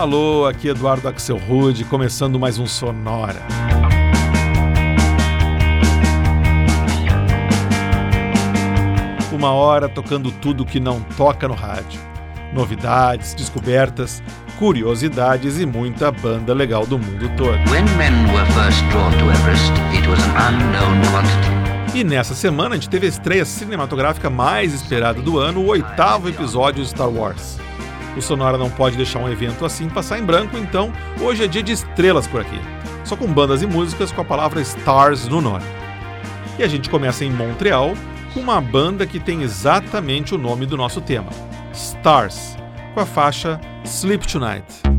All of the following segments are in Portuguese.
Alô, aqui Eduardo Axel Rude, começando mais um Sonora. Uma hora tocando tudo que não toca no rádio. Novidades, descobertas, curiosidades e muita banda legal do mundo todo. E nessa semana a gente teve a estreia cinematográfica mais esperada do ano, o oitavo episódio de Star Wars. O Sonora não pode deixar um evento assim passar em branco, então hoje é dia de estrelas por aqui. Só com bandas e músicas com a palavra Stars no nome. E a gente começa em Montreal com uma banda que tem exatamente o nome do nosso tema, Stars, com a faixa Sleep Tonight.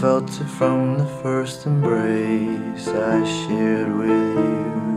felt it from the first embrace I shared with you.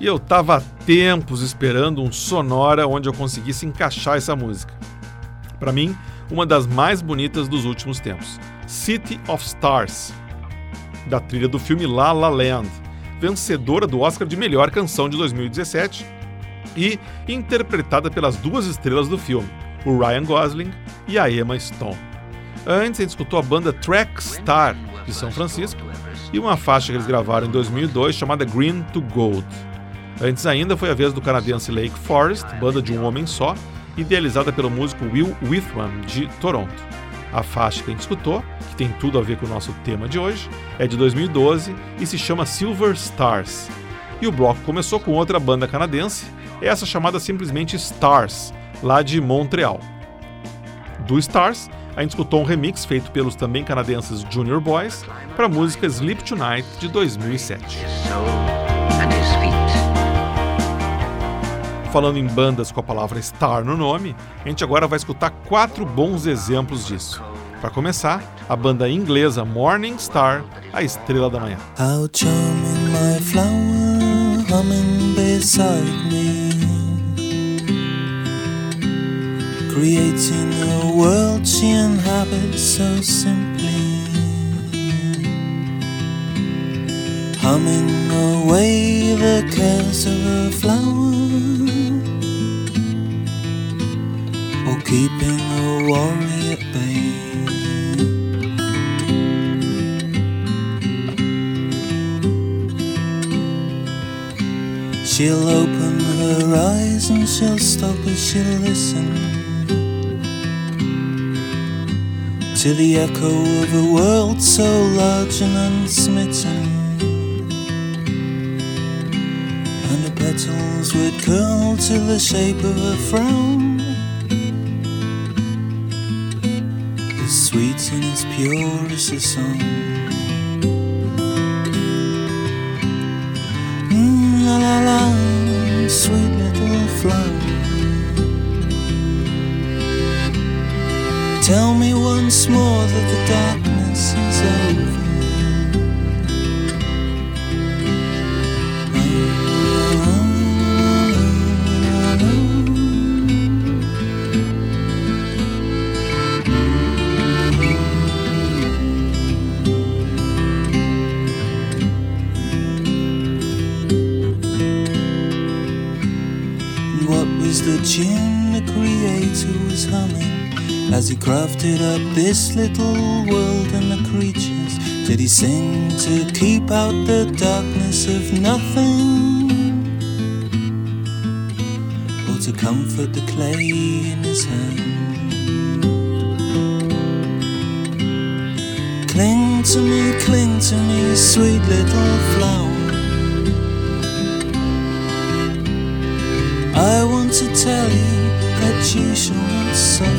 E eu tava há tempos esperando um sonora onde eu conseguisse encaixar essa música. Para mim, uma das mais bonitas dos últimos tempos, City of Stars, da trilha do filme La La Land, vencedora do Oscar de melhor canção de 2017 e interpretada pelas duas estrelas do filme, o Ryan Gosling e a Emma Stone. Antes, gente escutou a banda Track Star de São Francisco e uma faixa que eles gravaram em 2002 chamada Green to Gold. Antes ainda foi a vez do canadense Lake Forest, banda de um homem só, idealizada pelo músico Will Witham, de Toronto. A faixa que a gente escutou, que tem tudo a ver com o nosso tema de hoje, é de 2012 e se chama Silver Stars. E o bloco começou com outra banda canadense, essa chamada simplesmente Stars, lá de Montreal. Do Stars, a gente escutou um remix feito pelos também canadenses Junior Boys para a música Sleep Tonight de 2007. Falando em bandas com a palavra star no nome, a gente agora vai escutar quatro bons exemplos disso. Para começar, a banda inglesa Morning Star, a estrela da manhã. Creating a world she inhabits so simply. Humming away the cares of a flower. or keeping a worry at bay. She'll open her eyes and she'll stop and she'll listen to the echo of a world so large and unsmitten, and a pet petals would curl to the shape of a frown. As sweet and as pure as the song. Mm, la la la, sweet me crafted up this little world and the creatures? Did he sing to keep out the darkness of nothing? Or to comfort the clay in his hand? Cling to me, cling to me, sweet little flower. I want to tell you that you shall not suffer.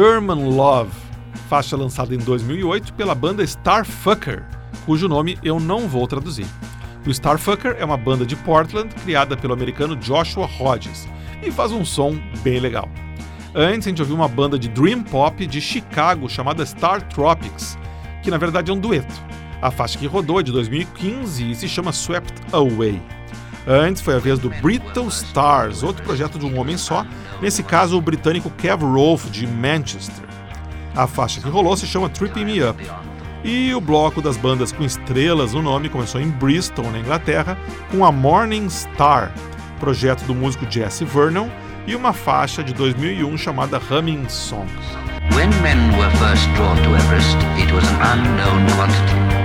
German Love, faixa lançada em 2008 pela banda Starfucker, cujo nome eu não vou traduzir. O Starfucker é uma banda de Portland criada pelo americano Joshua Hodges e faz um som bem legal. Antes a gente ouviu uma banda de dream pop de Chicago chamada Star Tropics, que na verdade é um dueto. A faixa que rodou é de 2015 e se chama Swept Away. Antes foi a vez do Brittle Stars, outro projeto de um homem só, nesse caso o britânico Kev Rolfe de Manchester. A faixa que rolou se chama Tripping Me Up. E o bloco das bandas com estrelas no nome começou em Bristol, na Inglaterra, com a Morning Star, projeto do músico Jesse Vernon, e uma faixa de 2001 chamada Humming Songs.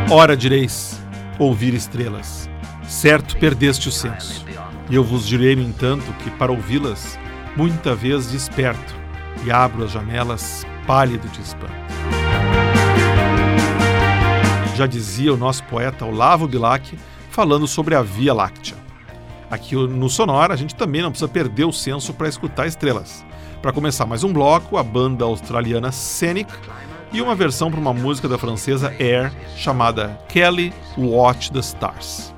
Ora direis, ouvir estrelas. Certo perdeste o senso. E eu vos direi, no entanto, que para ouvi-las, muita vez desperto e abro as janelas pálido de espanto. Já dizia o nosso poeta Olavo Bilac, falando sobre a Via Láctea. Aqui no Sonora, a gente também não precisa perder o senso para escutar estrelas. Para começar mais um bloco, a banda australiana Scenic e uma versão para uma música da francesa Air chamada Kelly Watch the Stars.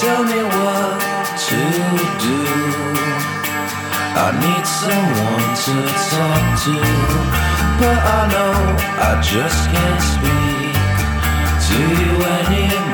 tell me what to do. I need someone to talk to, but I know I just can't speak to you anymore.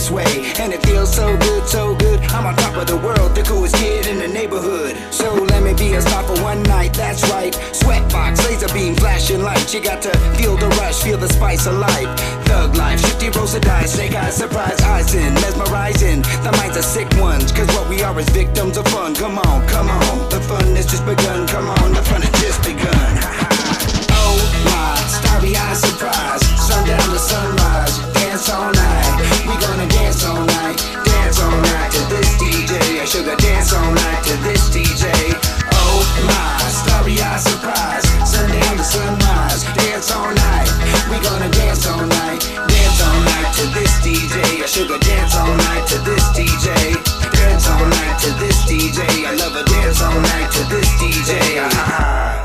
This way. And it feels so good, so good. I'm on top of the world, the coolest kid in the neighborhood. So let me be a star for one night, that's right. Sweatbox, laser beam, flashing lights. You got to feel the rush, feel the spice of life. Thug life, shifty rolls of dice, snake eyes, surprise eyes in, mesmerizing. The minds are sick ones, cause what we are is victims of fun. Come on, come on, the fun has just begun. Come on, the fun has just begun. Oh my, starry eyed surprise. Sundown to sunrise, dance all night. We gonna dance all night, dance all night to this DJ. I sugar dance all night to this DJ. Oh my, starry eyed surprise. Sunday Sundown to sunrise, dance all night. We gonna dance all night, dance all night to this DJ. Sugar dance all night to this DJ. Dance all night to this DJ. I love a dance all night to this DJ. Ah.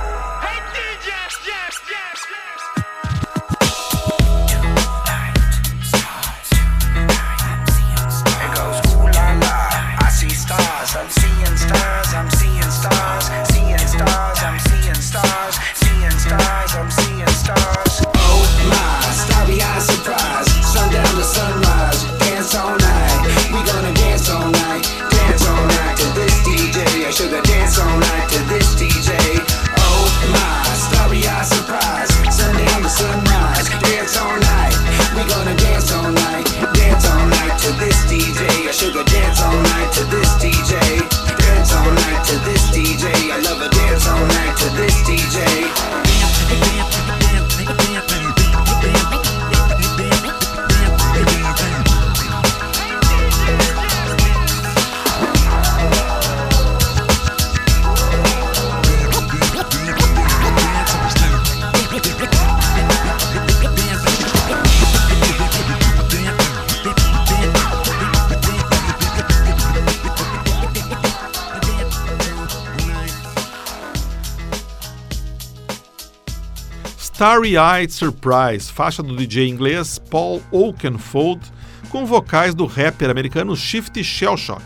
Starry Eyed Surprise, faixa do DJ inglês Paul Oakenfold, com vocais do rapper americano Shifty Shellshock,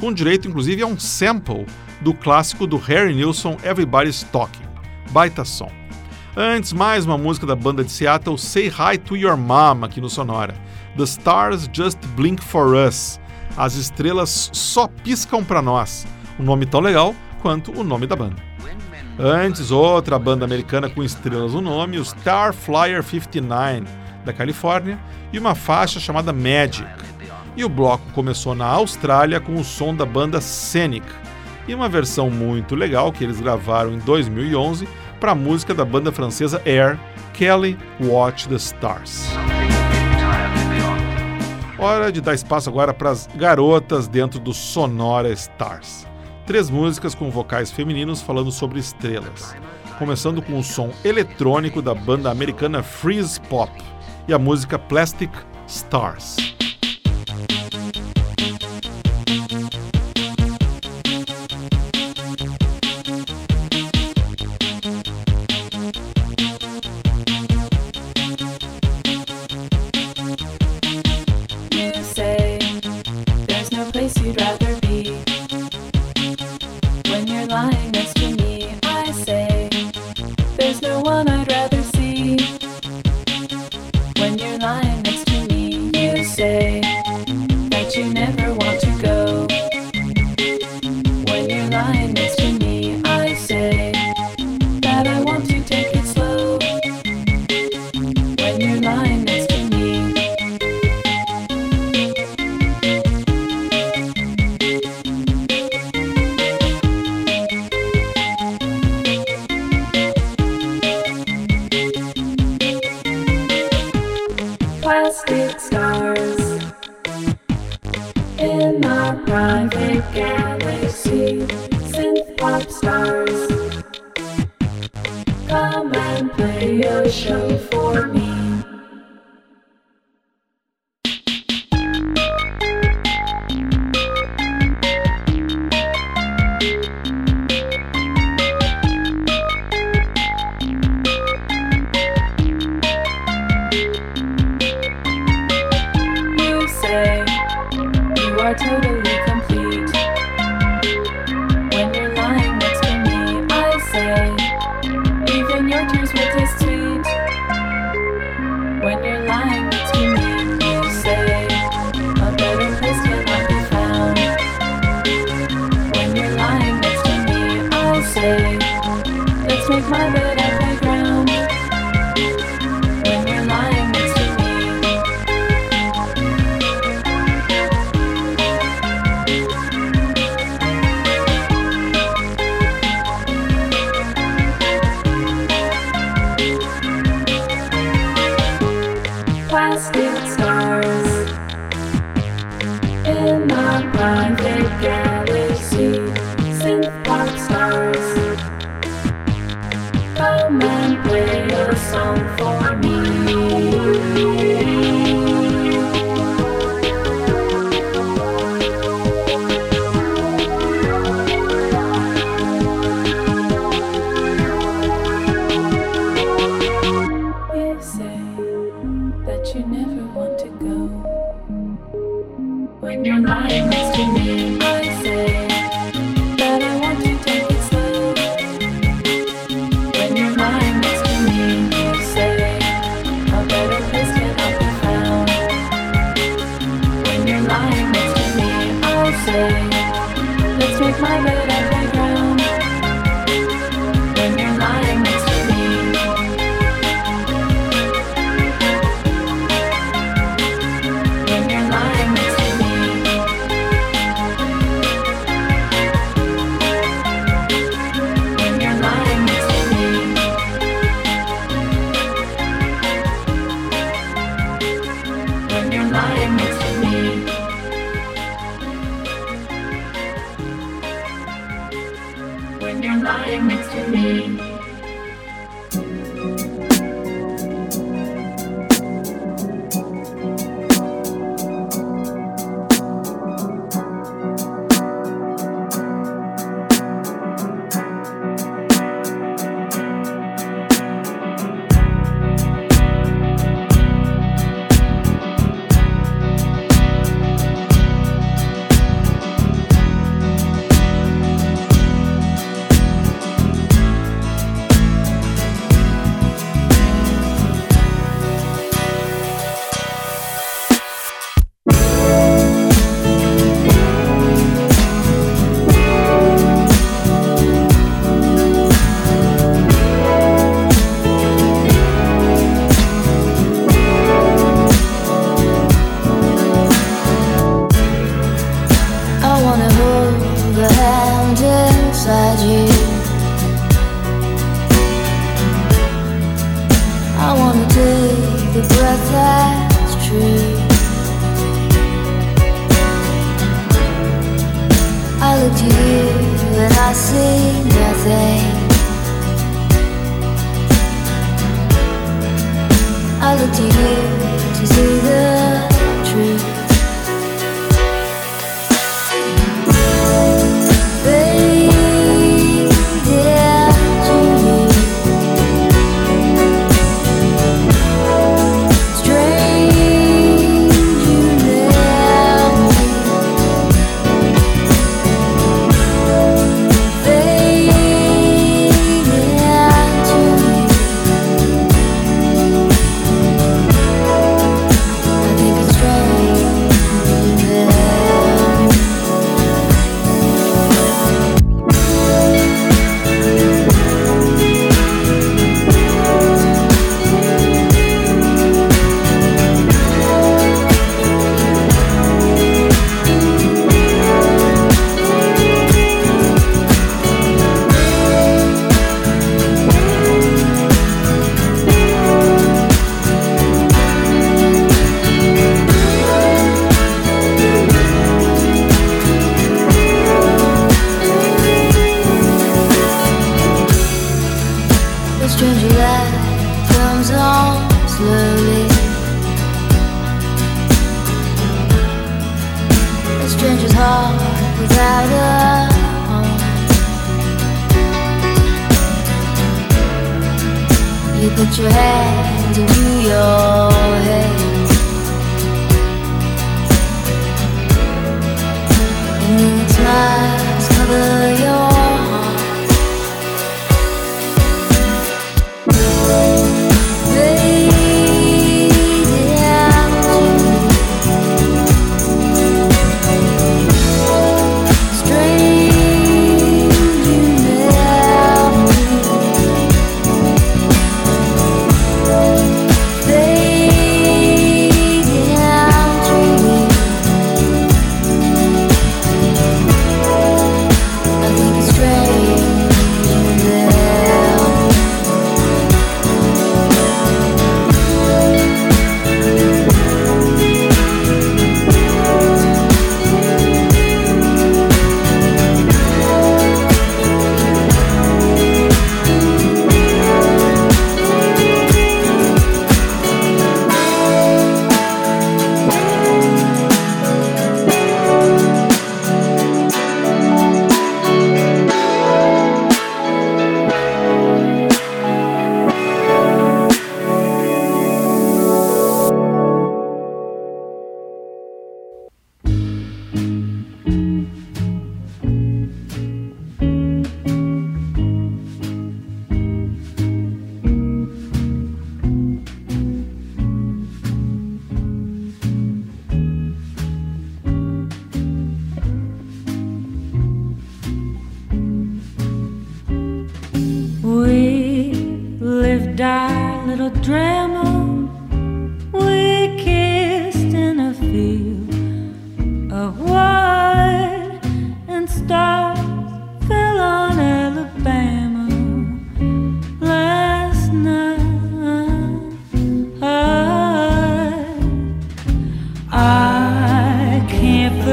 com direito inclusive a um sample do clássico do Harry Nilsson Everybody's Talking. Baita som. Antes, mais uma música da banda de Seattle Say Hi to Your Mom aqui no Sonora. The Stars Just Blink for Us. As estrelas só piscam pra nós. Um nome tão legal quanto o nome da banda. Antes, outra banda americana com estrelas no nome, o Star Flyer 59, da Califórnia, e uma faixa chamada Magic. E o bloco começou na Austrália com o som da banda Scenic, e uma versão muito legal que eles gravaram em 2011 para a música da banda francesa Air, Kelly Watch the Stars. Hora de dar espaço agora para as garotas dentro do Sonora Stars três músicas com vocais femininos falando sobre estrelas, começando com o som eletrônico da banda americana Freeze Pop e a música Plastic Stars.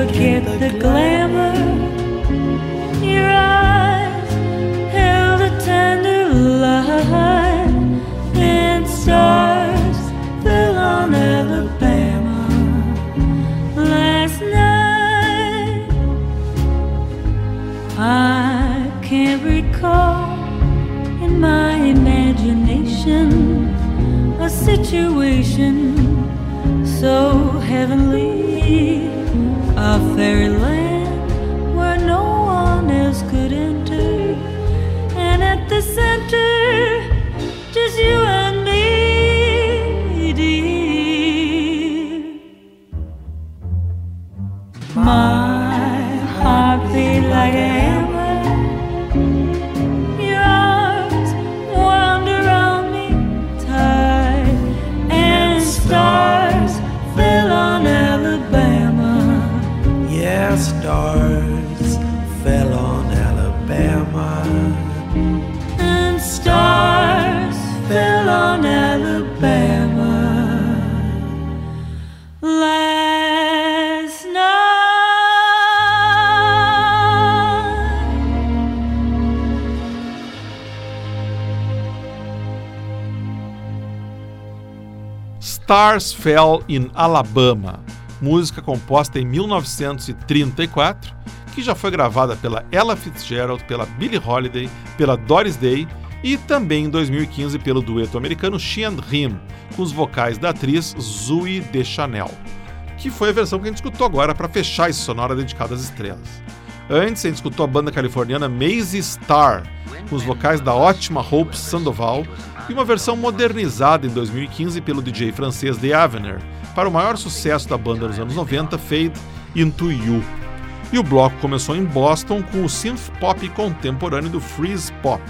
Forget the glamour. Your eyes held a tender light, and stars fell on Alabama last night. I can't recall in my imagination a situation so heavenly, a fairyland Stars Fell in Alabama, música composta em 1934, que já foi gravada pela Ella Fitzgerald, pela Billie Holiday, pela Doris Day e também em 2015 pelo dueto americano She and Him, com os vocais da atriz Zooey Deschanel, que foi a versão que a gente escutou agora para fechar esse sonora dedicado às estrelas. Antes, a gente escutou a banda californiana Maisie Star, com os vocais da ótima Hope Sandoval, e uma versão modernizada em 2015 pelo DJ francês The Avener, para o maior sucesso da banda nos anos 90, Fade Into You. E o bloco começou em Boston com o synth pop contemporâneo do Freeze Pop.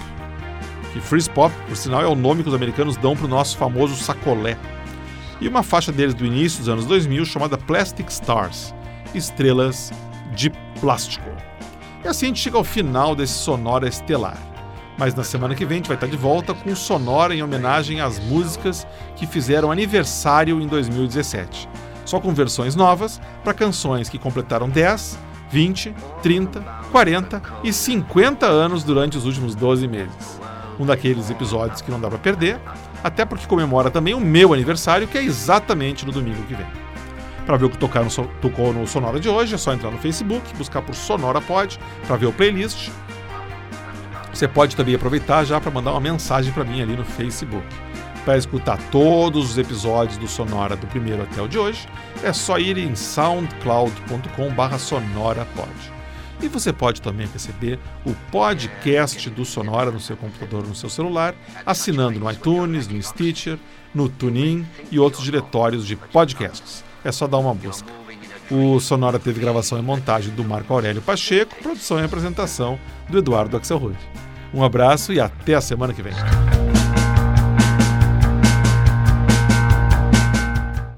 Que Freeze Pop, por sinal, é o nome que os americanos dão para o nosso famoso sacolé. E uma faixa deles do início dos anos 2000 chamada Plastic Stars, Estrelas de Plástico. E assim a gente chega ao final desse Sonora Estelar. Mas na semana que vem a gente vai estar de volta com Sonora em homenagem às músicas que fizeram aniversário em 2017. Só com versões novas para canções que completaram 10, 20, 30, 40 e 50 anos durante os últimos 12 meses. Um daqueles episódios que não dá para perder, até porque comemora também o meu aniversário, que é exatamente no domingo que vem. Para ver o que tocar no, tocou no Sonora de hoje, é só entrar no Facebook, buscar por Sonora Pod para ver o playlist. Você pode também aproveitar já para mandar uma mensagem para mim ali no Facebook. Para escutar todos os episódios do Sonora do primeiro até o de hoje, é só ir em soundcloud.com/sonorapod. E você pode também receber o podcast do Sonora no seu computador, no seu celular, assinando no iTunes, no Stitcher, no TuneIn e outros diretórios de podcasts. É só dar uma busca. O Sonora teve gravação e montagem do Marco Aurélio Pacheco, produção e apresentação do Eduardo Axelrod. Um abraço e até a semana que vem.